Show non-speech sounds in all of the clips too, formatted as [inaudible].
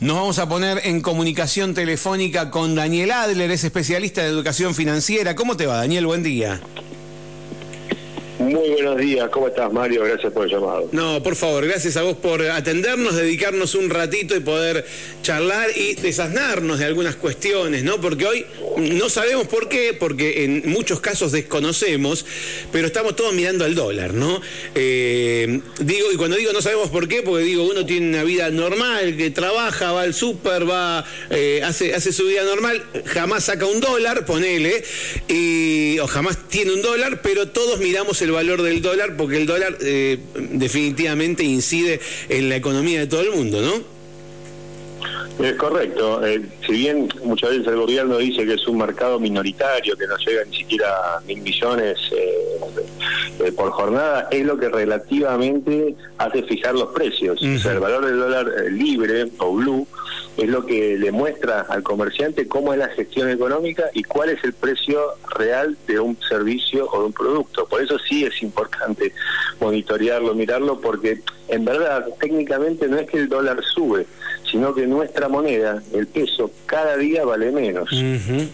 Nos vamos a poner en comunicación telefónica con Daniel Adler, es especialista de educación financiera. ¿Cómo te va, Daniel? Buen día. Muy buenos días, ¿cómo estás Mario? Gracias por el llamado. No, por favor, gracias a vos por atendernos, dedicarnos un ratito y poder charlar y desasnarnos de algunas cuestiones, ¿no? Porque hoy no sabemos por qué, porque en muchos casos desconocemos, pero estamos todos mirando al dólar, ¿no? Eh, digo, y cuando digo no sabemos por qué, porque digo, uno tiene una vida normal, que trabaja, va al súper, va, eh, hace, hace su vida normal, jamás saca un dólar, ponele, o jamás tiene un dólar, pero todos miramos el valor del dólar porque el dólar eh, definitivamente incide en la economía de todo el mundo, ¿no? Es correcto. Eh, si bien muchas veces el gobierno dice que es un mercado minoritario, que no llega ni siquiera a mil millones eh, por jornada, es lo que relativamente hace fijar los precios. O sea, el valor del dólar libre o blue es lo que le muestra al comerciante cómo es la gestión económica y cuál es el precio real de un servicio o de un producto. Por eso sí es importante monitorearlo, mirarlo, porque en verdad técnicamente no es que el dólar sube, sino que nuestra moneda, el peso, cada día vale menos.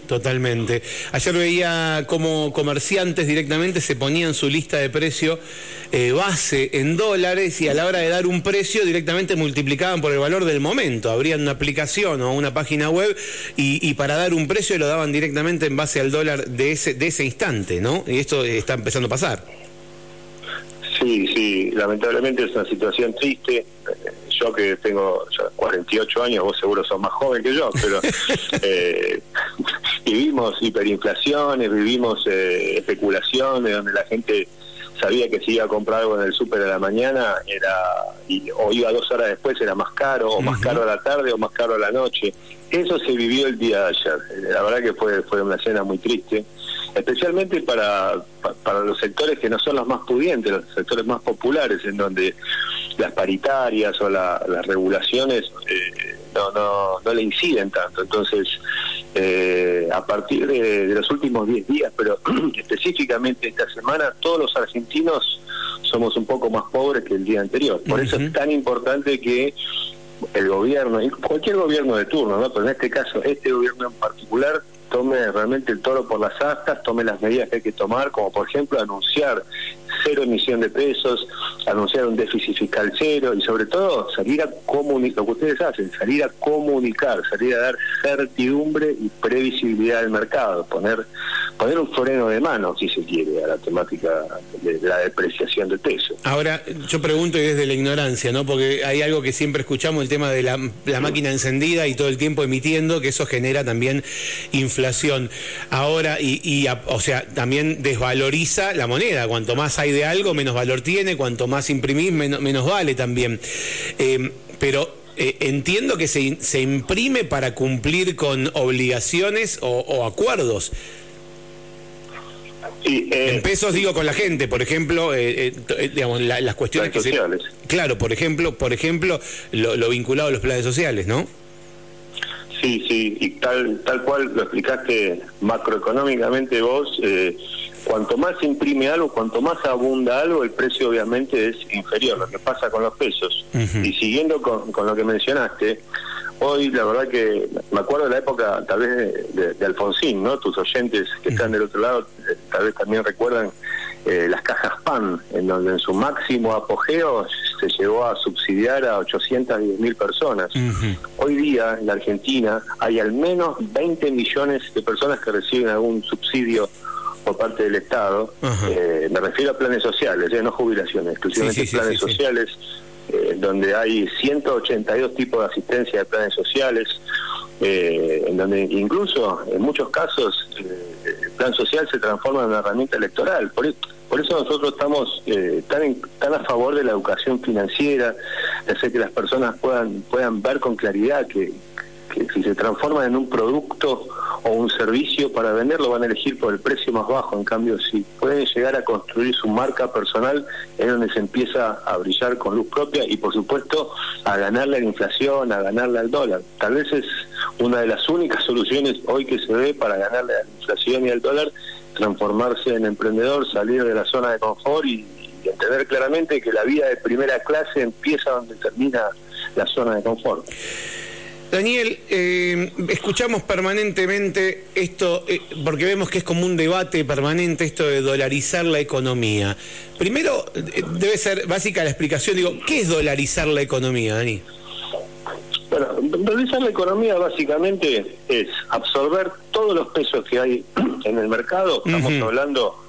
totalmente. Ayer veía como comerciantes directamente se ponían su lista de precio eh, base en dólares y a la hora de dar un precio directamente multiplicaban por el valor del momento. Abrían una aplicación o una página web y, para dar un precio lo daban directamente en base al dólar de ese, de ese instante, ¿no? Y esto está empezando a pasar. Sí, sí, lamentablemente es una situación triste yo que tengo 48 años, vos seguro sos más joven que yo, pero [laughs] eh, vivimos hiperinflaciones, vivimos eh, especulaciones, donde la gente sabía que si iba a comprar algo en el súper de la mañana era y, o iba dos horas después era más caro, o más caro a la tarde o más caro a la noche. Eso se vivió el día de ayer. La verdad que fue, fue una escena muy triste especialmente para, para los sectores que no son los más pudientes, los sectores más populares, en donde las paritarias o las regulaciones eh, no, no, no le inciden tanto. Entonces, eh, a partir de, los últimos 10 días, pero [clears throat] específicamente esta semana, todos los argentinos somos un poco más pobres que el día anterior. Por eso es tan importante que el gobierno, y cualquier gobierno de turno, ¿no? pero en este caso, este gobierno en particular, tome realmente el toro por las astas, tome las medidas que hay que tomar, como por ejemplo anunciar cero emisión de pesos, anunciar un déficit fiscal cero y sobre todo salir a comunicar, lo que ustedes hacen, salir a comunicar, salir a dar certidumbre y previsibilidad al mercado, poner poner un freno de mano, si se quiere, a la temática de, la depreciación del peso. Ahora, yo pregunto y desde la ignorancia, ¿no? Porque hay algo que siempre escuchamos, el tema de la, máquina encendida y todo el tiempo emitiendo, que eso genera también inflación. Ahora, y, o sea, también desvaloriza la moneda. Cuanto más hay de algo, menos valor tiene, cuanto más imprimís, menos, menos vale también. Eh, pero eh, entiendo que se, se, imprime para cumplir con obligaciones o, acuerdos. En eh, pesos digo con la gente, por ejemplo, digamos, las cuestiones que sociales. claro, por ejemplo, por ejemplo, lo, lo, vinculado a los planes sociales, ¿no? Sí, sí, y tal tal cual lo explicaste macroeconómicamente vos. Eh, cuanto más imprime algo, cuanto más abunda algo, el precio obviamente es inferior, lo que pasa con los pesos. Y siguiendo con, lo que mencionaste, hoy la verdad que me acuerdo de la época tal vez de, Alfonsín, ¿no? Tus oyentes que están del otro lado eh, tal vez también recuerdan eh, las cajas PAN, en donde en su máximo apogeo se llegó a subsidiar a 810 mil personas. Hoy día en la Argentina hay al menos 20 millones de personas que reciben algún subsidio por parte del Estado, eh, me refiero a planes sociales, eh, no jubilaciones, exclusivamente planes sociales, eh, donde hay 182 tipos de asistencia de planes sociales, en donde incluso en muchos casos el plan social se transforma en una herramienta electoral. Por, por eso nosotros estamos tan, tan a favor de la educación financiera, de hacer que las personas puedan, puedan ver con claridad que, que si se transforman en un producto o un servicio para venderlo van a elegir por el precio más bajo. En cambio, si pueden llegar a construir su marca personal, es donde se empieza a brillar con luz propia y, por supuesto, a ganarle a la inflación, a ganarle al dólar. Tal vez es una de las únicas [laughs] soluciones hoy que se ve para ganarle a la inflación y al dólar, transformarse en emprendedor, salir de la zona de confort y, y entender claramente que la vida de primera clase empieza donde termina la zona de confort. Daniel, eh, escuchamos permanentemente esto, eh, porque vemos que es como un debate permanente esto de dolarizar la economía. Primero, eh, debe ser básica la explicación, digo, ¿qué es dolarizar la economía, Dani? Bueno, dolarizar la economía básicamente es absorber todos los pesos que hay [clears throat] en el mercado, estamos hablando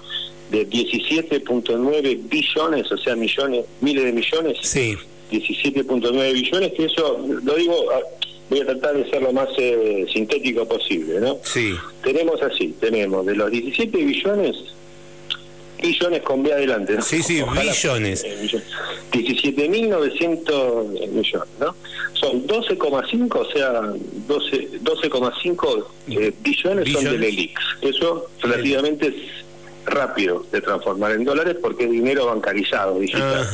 de 17.9 billones, o sea, millones, miles de millones. Sí. 17.9 billones, que eso, lo digo, voy a tratar de ser lo más eh, sintético posible, ¿no? Sí. Tenemos así, tenemos de los 17 billones, billones con B adelante, ¿no? Sí, sí, billones. 17.900 millones, ¿no? Son 12,5, o sea, 12,5 eh, billones, son del ELIX. Eso relativamente es rápido de transformar en dólares porque es dinero bancarizado, digital.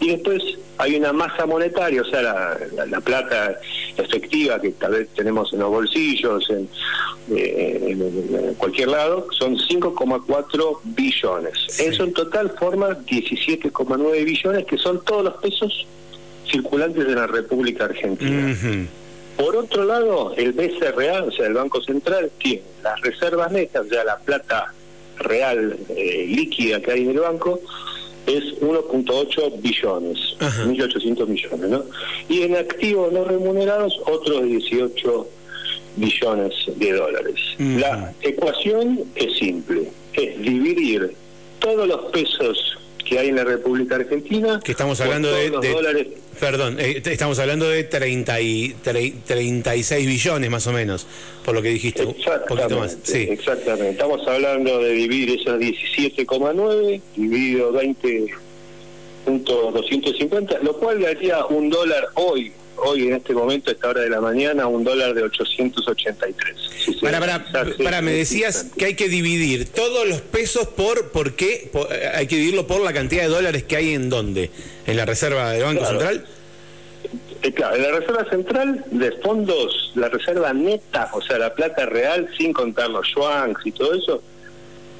Y después hay una masa monetaria, o sea, la, plata efectiva que tal vez tenemos en los bolsillos, en, eh, cualquier lado, son 5,4 billones. Eso en total forma 17,9 billones, que son todos los pesos circulantes de la República Argentina. Por otro lado, el BCRA, o sea, el Banco Central, tiene las reservas netas, o sea, la plata real eh, líquida que hay en el banco, es 1.8 billones, 1.800 millones, ¿no? Y en activos no remunerados, otros 18 billones de dólares. La ecuación es simple, es dividir todos los pesos que hay en la República Argentina. Que estamos hablando de, dólares. Perdón, eh, estamos hablando de 30 y, 36 billones más o menos, por lo que dijiste. Un poquito más. Sí. Exactamente. Estamos hablando de dividir esos 17,9 dividido 20.250, lo cual daría un dólar hoy hoy en este momento, a esta hora de la mañana, un dólar de 883. para, para, para, me decías que hay que dividir todos los pesos por, ¿por qué? Eh, hay que dividirlo por la cantidad de dólares que hay en dónde, en la reserva del Banco Central. Eh, claro, en la reserva central de fondos, la reserva neta, o sea, la plata real, sin contar los yuans y todo eso,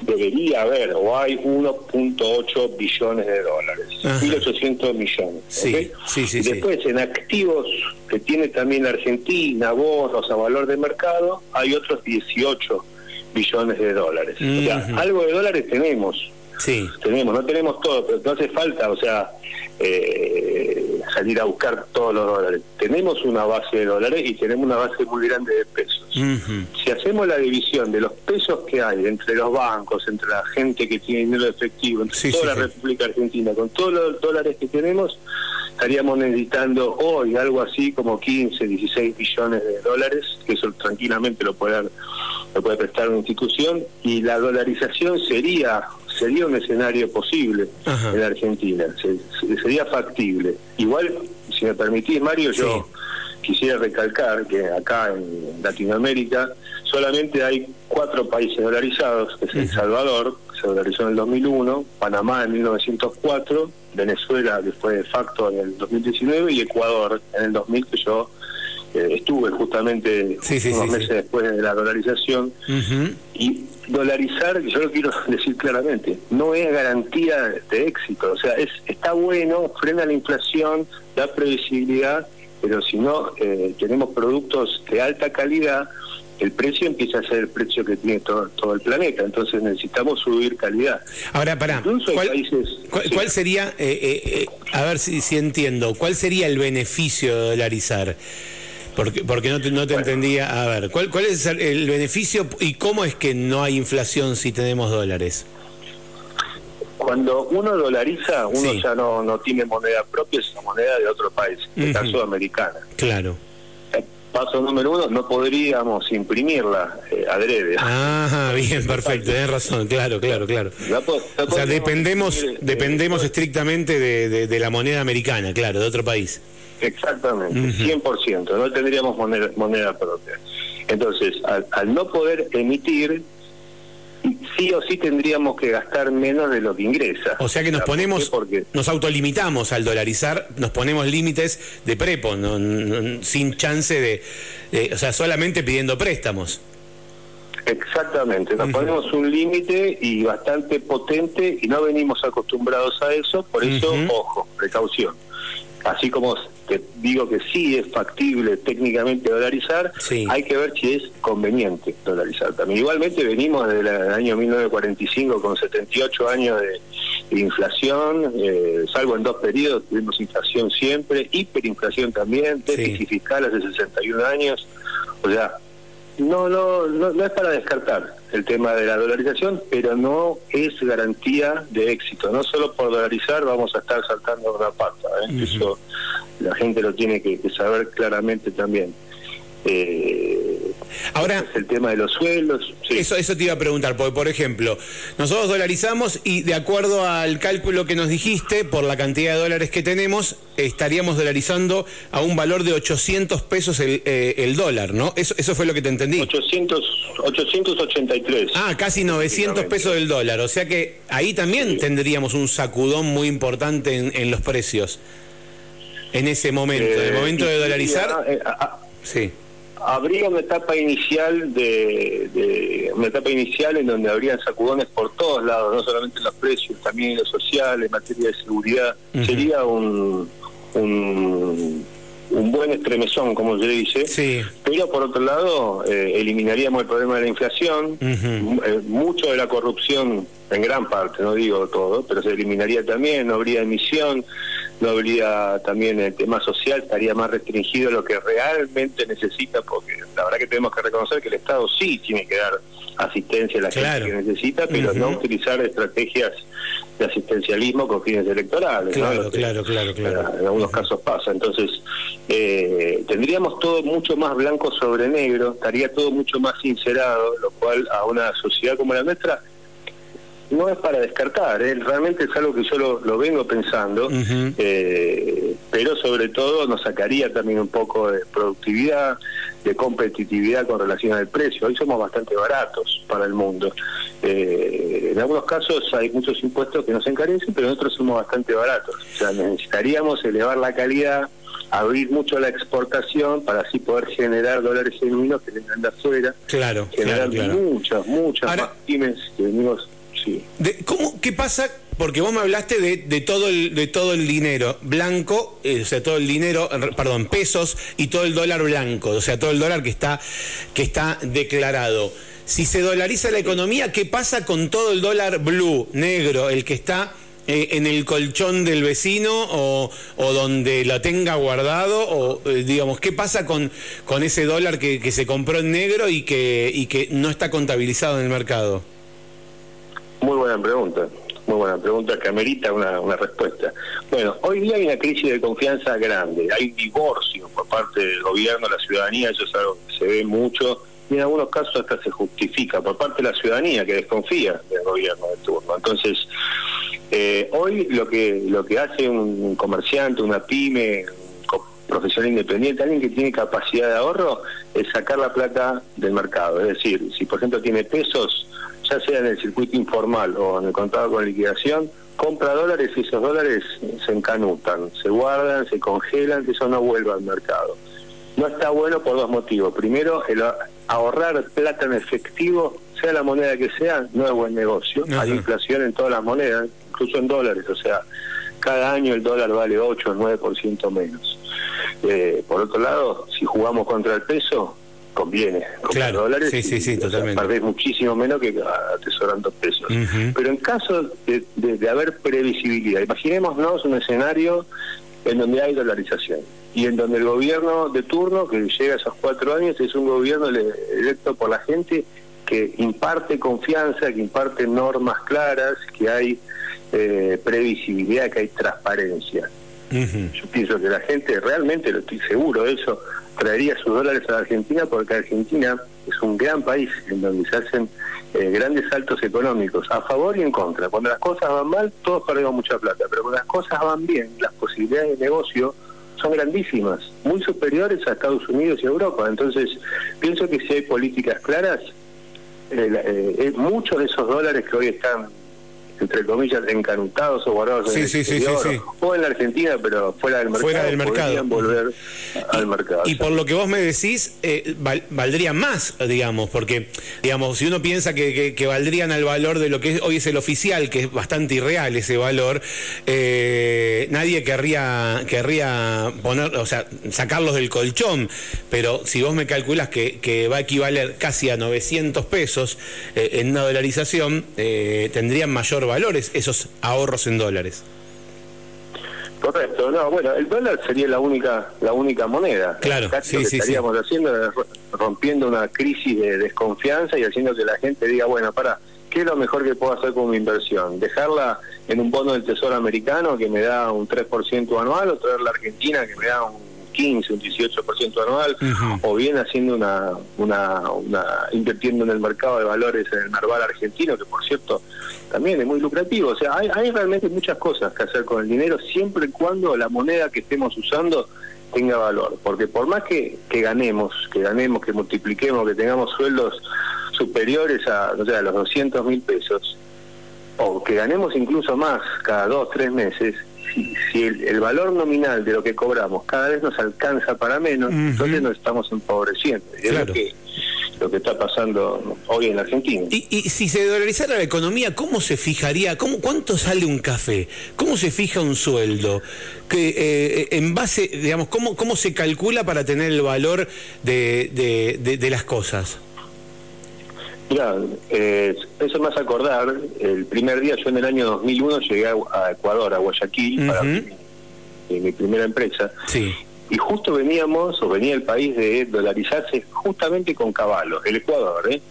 debería haber o hay 1.8 billones de dólares, 1.800 millones. Sí, sí, sí, Después en activos que tiene también Argentina, bonos a valor de mercado, hay otros 18 billones de dólares. O sea, algo de dólares tenemos. Sí. Tenemos, no tenemos todo, pero no hace falta, o sea, eh, salir a buscar todos los dólares. Tenemos una base de dólares y tenemos una base muy grande de pesos. Si hacemos la división de los pesos que hay entre los bancos, entre la gente que tiene dinero efectivo, entre toda la República Argentina, con todos los dólares que tenemos, estaríamos necesitando hoy algo así como 15, 16 billones de dólares, que eso tranquilamente lo puede, lo puede prestar una institución, y la dolarización sería sería un escenario posible en la Argentina, sería factible. Igual, si me permitís, Mario, yo quisiera recalcar que acá en Latinoamérica solamente hay cuatro países dolarizados, que es El Salvador, que se dolarizó en el 2001, Panamá en 1904, Venezuela, que fue de facto en el 2019, y Ecuador en el 2000, que yo eh, estuve justamente unos meses después de la dolarización. Y dolarizar, yo lo quiero [laughs] decir claramente, no es garantía de éxito. O sea, es está bueno, frena la inflación, da previsibilidad, pero si no eh, tenemos productos de alta calidad, el precio empieza a ser el precio que tiene todo, todo el planeta. Entonces necesitamos subir calidad. Ahora, para, ¿cuál, sería, eh, a ver si, si entiendo, cuál sería el beneficio de dolarizar? Porque, porque no te, no te entendía. A ver, ¿cuál, ¿cuál es el beneficio y cómo es que no hay inflación si tenemos dólares? Cuando uno dolariza, uno ya no, no tiene moneda propia, una moneda de otro país, la sudamericana. Claro. Eh, paso número uno, no podríamos imprimirla eh, adrede. Ah, bien, perfecto, tenés razón, claro, claro, claro. o sea, dependemos, eh, dependemos estrictamente de, de la moneda americana, claro, de otro país. Exactamente, 100%, no tendríamos moneda, moneda propia. Entonces, al, no poder emitir, sí o sí tendríamos que gastar menos de lo que ingresa. O sea que nos ponemos, Porque... nos autolimitamos al dolarizar, nos ponemos límites de prepo, sin chance de, o sea, solamente pidiendo préstamos. Exactamente, nos ponemos un límite y bastante potente y no venimos acostumbrados a eso, por eso, ojo, precaución así como te digo que sí es factible técnicamente dolarizar, hay que ver si es conveniente dolarizar también. Igualmente venimos desde el año 1945 con 78 años de, inflación, eh, salvo en dos periodos, tuvimos inflación siempre, hiperinflación también, déficit fiscal hace 61 años, o sea, no, no, no, es para descartar el tema de la dolarización, pero no es garantía de éxito. No solo por dolarizar vamos a estar saltando una pata. ¿eh? Eso la gente lo tiene que, saber claramente también. Eh, Ahora, el tema de los sueldos. Eso, eso te iba a preguntar, porque por ejemplo, nosotros dolarizamos y de acuerdo al cálculo que nos dijiste, por la cantidad de dólares que tenemos, estaríamos dolarizando a un valor de 800 pesos el, eh, el dólar, ¿no? Eso, eso fue lo que te entendí. 800, 883. Ah, casi 900 pesos del dólar, o sea que ahí también tendríamos un sacudón muy importante en, los precios. En ese momento, en el eh, momento de dolarizar. Eh, sí habría una etapa inicial de, una etapa inicial en donde habría sacudones por todos lados, no solamente en los precios, también en lo social, en materia de seguridad. Sería un, un, buen estremezón, como se dice. Sí. Pero por otro lado, eh, eliminaríamos el problema de la inflación, eh, mucho de la corrupción, en gran parte, no digo todo, pero se eliminaría también, no habría emisión no habría también el tema social, estaría más restringido a lo que realmente necesita, porque la verdad que tenemos que reconocer que el Estado sí tiene que dar asistencia a la gente que necesita, pero no utilizar estrategias de asistencialismo con fines electorales. Claro, claro, claro, claro. En algunos casos pasa. Entonces, eh, tendríamos todo mucho más blanco sobre negro, estaría todo mucho más sincerado, lo cual a una sociedad como la nuestra no es para descartar, ¿eh? realmente es algo que yo lo, vengo pensando, eh, pero sobre todo nos sacaría también un poco de productividad, de competitividad con relación al precio. Hoy somos bastante baratos para el mundo. Eh, en algunos casos hay muchos impuestos que nos encarecen, pero nosotros somos bastante baratos. O sea, necesitaríamos elevar la calidad abrir mucho la exportación para así poder generar dólares genuinos que vengan de afuera. Claro, generar muchas, muchas más pymes que venimos ¿cómo, ¿Qué pasa? Porque vos me hablaste de, todo, el, de todo el dinero blanco, eh, o sea, todo el dinero, perdón, pesos y todo el dólar blanco, o sea, todo el dólar que está, que está declarado. Si se dolariza la economía, ¿qué pasa con todo el dólar blue, negro, el que está eh, en el colchón del vecino o, donde lo tenga guardado? O, eh, digamos, ¿qué pasa con, con ese dólar que, que se compró en negro y que, y que no está contabilizado en el mercado? Muy buena pregunta, muy buena pregunta que amerita una, respuesta. Bueno, hoy día hay una crisis de confianza grande, hay divorcio por parte del gobierno, la ciudadanía, eso es algo que se ve mucho y en algunos casos hasta se justifica por parte de la ciudadanía que desconfía del gobierno de turno. Entonces, eh, hoy lo que lo que hace un comerciante, una pyme, profesional independiente, alguien que tiene capacidad de ahorro, es sacar la plata del mercado. Es decir, si por ejemplo tiene pesos, ya sea en el circuito informal o en el contado con liquidación, compra dólares y esos dólares se encanutan, se guardan, se congelan, que eso no vuelva al mercado. No está bueno por dos motivos. Primero, el ahorrar plata en efectivo, sea la moneda que sea, no es buen negocio. Hay inflación en todas las monedas, incluso en dólares, o sea, cada año el dólar vale 8 o 9% menos. Eh, por otro lado, si jugamos contra el peso, conviene comprar dólares sí, sí, sí, totalmente. muchísimo menos que atesorando pesos. Pero en caso de, haber previsibilidad, imaginémonos un escenario en donde hay dolarización y en donde el gobierno de turno, que llega a esos cuatro años, es un gobierno electo por la gente que imparte confianza, que imparte normas claras, que hay eh, previsibilidad, que hay transparencia. Yo pienso que la gente, realmente lo estoy seguro de eso, traería sus dólares a Argentina porque Argentina es un gran país en donde se hacen eh, grandes saltos económicos, a favor y en contra. Cuando las cosas van mal, todos perdemos mucha plata, pero cuando las cosas van bien, las posibilidades de negocio son grandísimas, muy superiores a Estados Unidos y Europa. Entonces, pienso que si hay políticas claras, eh, eh, muchos de esos dólares que hoy están entre comillas, encanutados o guardados en el exterior, o en la Argentina, pero fuera del mercado, fuera del mercado. volver al mercado. Y por lo que vos me decís, eh, valdría más, digamos, porque, digamos, si uno piensa que, que, valdrían al valor de lo que hoy es el oficial, que es bastante irreal ese valor, eh, nadie querría, querría poner, o sea, sacarlos del colchón, pero si vos me calculas que, que va a equivaler casi a 900 pesos eh, en una dolarización, tendrían mayor valores esos ahorros en dólares. Correcto, no, bueno, el dólar sería la única la única moneda. Claro, sí, lo que estaríamos haciendo rompiendo una crisis de desconfianza y haciendo que la gente diga, bueno, para, ¿qué es lo mejor que puedo hacer con mi inversión? ¿Dejarla en un bono del Tesoro americano que me da un 3% anual o traer la Argentina que me da un 15, un 18% anual, o bien haciendo una, una, una, invirtiendo en el mercado de valores en el Narval argentino, que por cierto también es muy lucrativo. O sea, hay, hay realmente muchas cosas que hacer con el dinero, siempre y cuando la moneda que estemos usando tenga valor. Porque por más que, que ganemos, que ganemos, que multipliquemos, que tengamos sueldos superiores a, no sé, a los 200 mil pesos, o que ganemos incluso más cada dos, tres meses, si, el, valor nominal de lo que cobramos cada vez nos alcanza para menos, entonces nos estamos empobreciendo. es lo que, lo que está pasando hoy en Argentina. Y, si se dolarizara la economía, ¿cómo se fijaría? ¿Cómo, ¿Cuánto sale un café? ¿Cómo se fija un sueldo? Que, eh, en base, digamos, ¿cómo, ¿cómo se calcula para tener el valor de, de las cosas? Mira, eh, eso hace acordar, el primer día yo en el año 2001 llegué a, Ecuador, a Guayaquil, para mi, primera empresa. Sí. Y justo veníamos, o venía el país de dolarizarse justamente con Caballo, el Ecuador, ¿eh?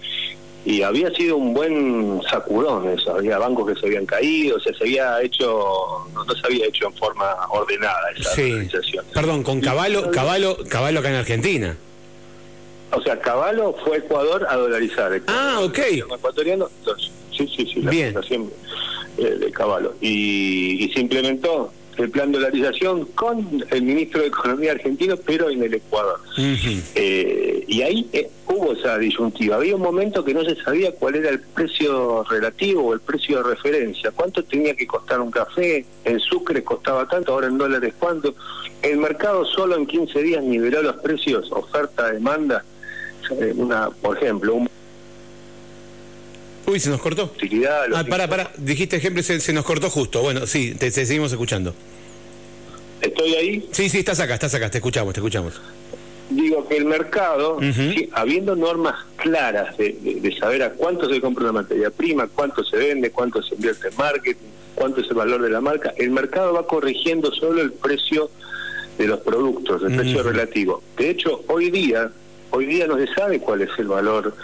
Y había sido un buen sacudón eso, había bancos que se habían caído, o sea, se había hecho, no, se había hecho en forma ordenada esa sí. Perdón, con Caballo, Caballo, Caballo acá en Argentina. O sea, Caballo fue Ecuador a dolarizar. ah, ok. Ecuatoriano, sí, sí, sí, la Bien. Eh, de Caballo. Y, y se implementó el plan de dolarización con el ministro de Economía argentino, pero en el Ecuador. Eh, y ahí eh, hubo esa disyuntiva. Había un momento que no se sabía cuál era el precio relativo o el precio de referencia. ¿Cuánto tenía que costar un café? En Sucre costaba tanto, ahora en dólares cuánto. El mercado solo en 15 días niveló los precios, oferta, demanda eh, una, por ejemplo, un Uy, se nos cortó. Ah, para, para, dijiste ejemplo, se, se, nos cortó justo. Bueno, sí, te, seguimos escuchando. ¿Estoy ahí? Sí, sí, estás acá, estás acá, te escuchamos, te escuchamos. Digo que el mercado, habiendo normas claras de, saber a cuánto se compra una materia prima, cuánto se vende, cuánto se invierte en marketing, cuánto es el valor de la marca, el mercado va corrigiendo solo el precio de los productos, el precio relativo. De hecho, hoy día hoy día no se sabe cuál es el valor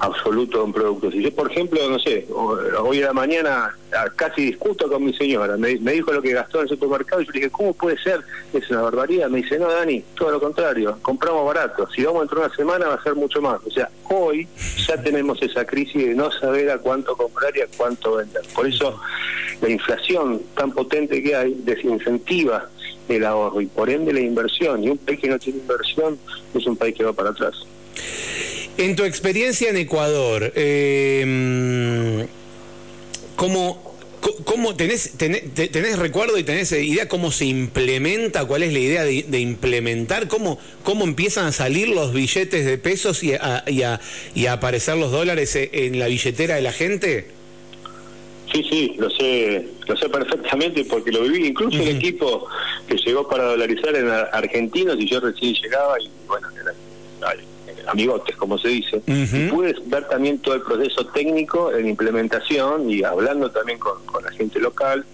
absoluto de un producto. Si yo, por ejemplo, no sé, hoy a la mañana casi discuto con mi señora, me, dijo lo que gastó en el supermercado y yo le dije, ¿cómo puede ser? Es una barbaridad. Me dice, no, Dani, todo lo contrario, compramos barato. Si vamos dentro de una semana va a ser mucho más. O sea, hoy ya tenemos esa crisis de no saber a cuánto comprar y a cuánto vender. Por eso la inflación tan potente que hay desincentiva el ahorro y por ende la inversión. Y un país que no tiene inversión es un país que va para atrás. En tu experiencia en Ecuador, eh, ¿cómo, cómo tenés, tenés, recuerdo y tenés idea cómo se implementa? ¿Cuál es la idea de, implementar? ¿Cómo, ¿Cómo empiezan a salir los billetes de pesos y a, y a, y a aparecer los dólares en la billetera de la gente? Sí, sí, lo sé, lo sé perfectamente porque lo viví. Incluso el equipo que llegó para dolarizar en argentinos y yo recién llegaba y bueno, amigotes, como se dice. Y pude ver también todo el proceso técnico en implementación y hablando también con, la gente local.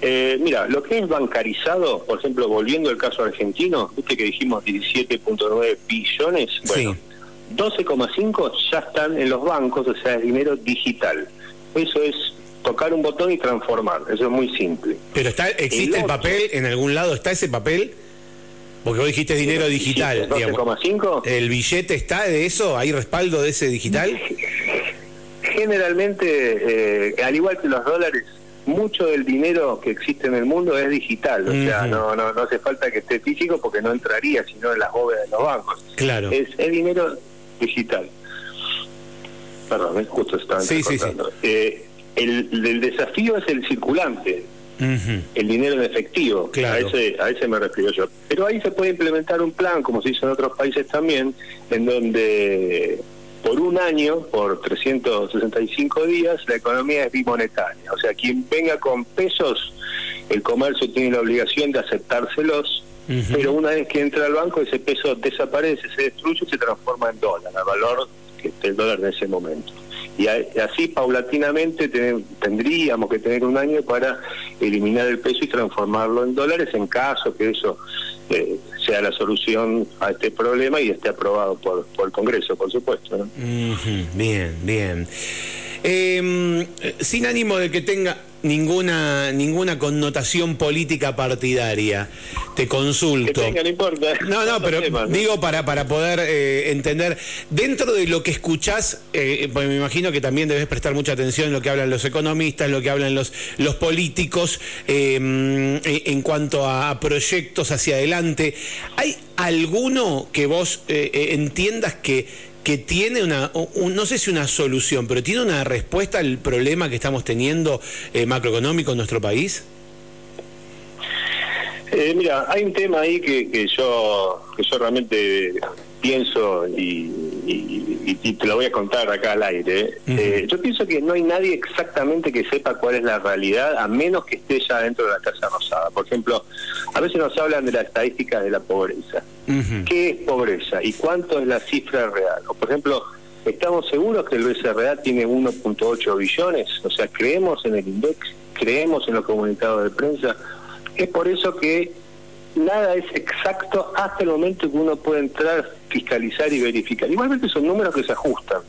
Eh, mira, lo que es bancarizado, por ejemplo, volviendo al caso argentino, viste que dijimos 17.9 billones, bueno, 12,5 ya están en los bancos, o sea, es dinero digital. Eso es tocar un botón y transformar, eso es muy simple. Pero está existe el, papel, en algún lado está ese papel, porque vos dijiste dinero digital. 12,5. ¿El billete está de eso? ¿Hay respaldo de ese digital? Generalmente, eh, al igual que los dólares, mucho del dinero que existe en el mundo es digital, o sea, no, no, no hace falta que esté físico porque no entraría sino en las bóvedas de los bancos. Claro. Es, es dinero digital. Perdón, justo estaba sí, sí, sí. Eh, El, desafío es el circulante, el dinero en efectivo. A, ese, a ese me refiero yo. Pero ahí se puede implementar un plan, como se hizo en otros países también, en donde por un año, por 365 días, la economía es bimonetaria. O sea, quien venga con pesos, el comercio tiene la obligación de aceptárselos, pero una vez que entra al banco, ese peso desaparece, se destruye y se transforma en dólar, al valor que el dólar en ese momento. Y así paulatinamente tendríamos que tener un año para eliminar el peso y transformarlo en dólares en caso que eso eh, sea la solución a este problema y esté aprobado por, por el Congreso, por supuesto. Bien, bien. Eh, sin ánimo de que tenga ninguna ninguna connotación política partidaria. Te consulto. no importa. No, no, pero digo para, para poder eh, entender, dentro de lo que escuchás, eh, pues me imagino que también debes prestar mucha atención en lo que hablan los economistas, lo que hablan los, los políticos em, en cuanto a proyectos hacia adelante. ¿Hay alguno que vos entiendas que que tiene una, no sé si una solución, pero tiene una respuesta al problema que estamos teniendo eh, macroeconómico en nuestro país? Eh, mira, hay un tema ahí que, que yo que yo realmente pienso y, te lo voy a contar acá al aire. Eh, yo pienso que no hay nadie exactamente que sepa cuál es la realidad, a menos que esté ya dentro de la Casa Rosada. Por ejemplo, a veces nos hablan de las estadísticas de la pobreza. ¿Qué es pobreza y cuánto es la cifra real? O, por ejemplo, ¿estamos seguros que el BCRA tiene 1.8 billones? O sea, ¿creemos en el INDEX? ¿Creemos en los comunicados de prensa? Es por eso que nada es exacto hasta el momento que uno puede entrar, fiscalizar y verificar. Igualmente son números que se ajustan,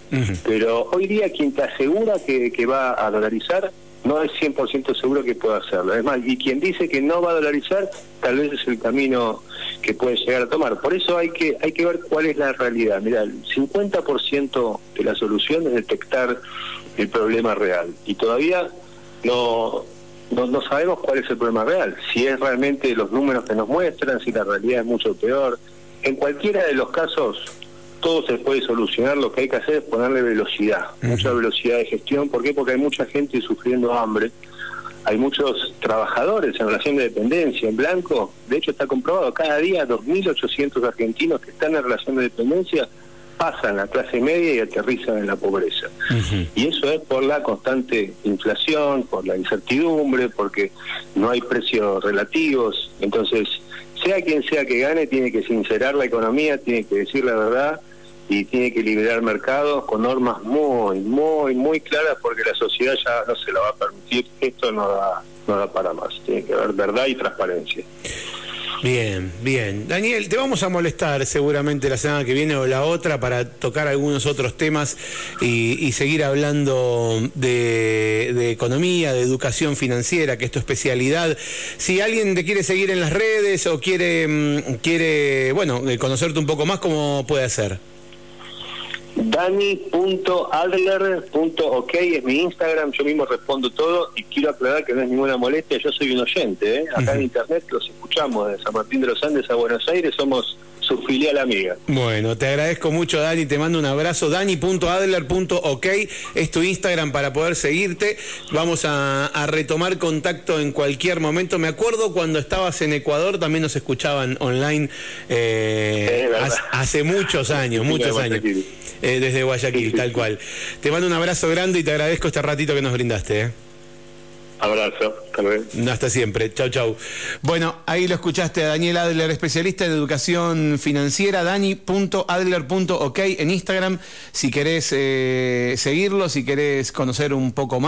pero hoy día quien te asegura que, que va a dolarizar no es 100% seguro que pueda hacerlo. Es más, y quien dice que no va a dolarizar, tal vez es el camino que puede llegar a tomar. Por eso hay que hay que ver cuál es la realidad. Mira, el 50% de la solución es detectar el problema real. Y todavía no no, no sabemos cuál es el problema real, si es realmente los números que nos muestran, si la realidad es mucho peor. En cualquiera de los casos, todo se puede solucionar, lo que hay que hacer es ponerle velocidad, mucha velocidad de gestión. ¿Por qué? Porque hay mucha gente sufriendo hambre, hay muchos trabajadores en relación de dependencia, en blanco, de hecho está comprobado, cada día 2.800 argentinos que están en relación de dependencia pasan la clase media y aterrizan en la pobreza. Y eso es por la constante inflación, por la incertidumbre, porque no hay precios relativos. Entonces, sea quien sea que gane, tiene que sincerar la economía, tiene que decir la verdad y tiene que liberar mercados con normas muy, muy, muy claras porque la sociedad ya no se la va a permitir. Esto no da, no da para más. Tiene que haber verdad y transparencia. Bien, bien. Daniel, te vamos a molestar seguramente la semana que viene o la otra para tocar algunos otros temas y, seguir hablando de, economía, de educación financiera, que es tu especialidad. Si alguien te quiere seguir en las redes o quiere, mm, quiere bueno, conocerte un poco más, ¿cómo puede hacer? Dani.adler.ok es mi Instagram, yo mismo respondo todo y quiero aclarar que no es ninguna molestia, yo soy un oyente, ¿eh? acá en internet los escuchamos de San Martín de los Andes a Buenos Aires, somos su filial amiga. Bueno, te agradezco mucho Dani, te mando un abrazo, dani.adler.ok es tu Instagram para poder seguirte, vamos a, retomar contacto en cualquier momento, me acuerdo cuando estabas en Ecuador también nos escuchaban online eh, hace, muchos años, muchos años. Eh, desde Guayaquil, tal cual. Te mando un abrazo grande y te agradezco este ratito que nos brindaste. ¿eh? Abrazo, hasta luego. Hasta siempre, chau chau. Bueno, ahí lo escuchaste a Daniel Adler, especialista en educación financiera, dani.adler.ok en Instagram, si querés eh, seguirlo, si querés conocer un poco más.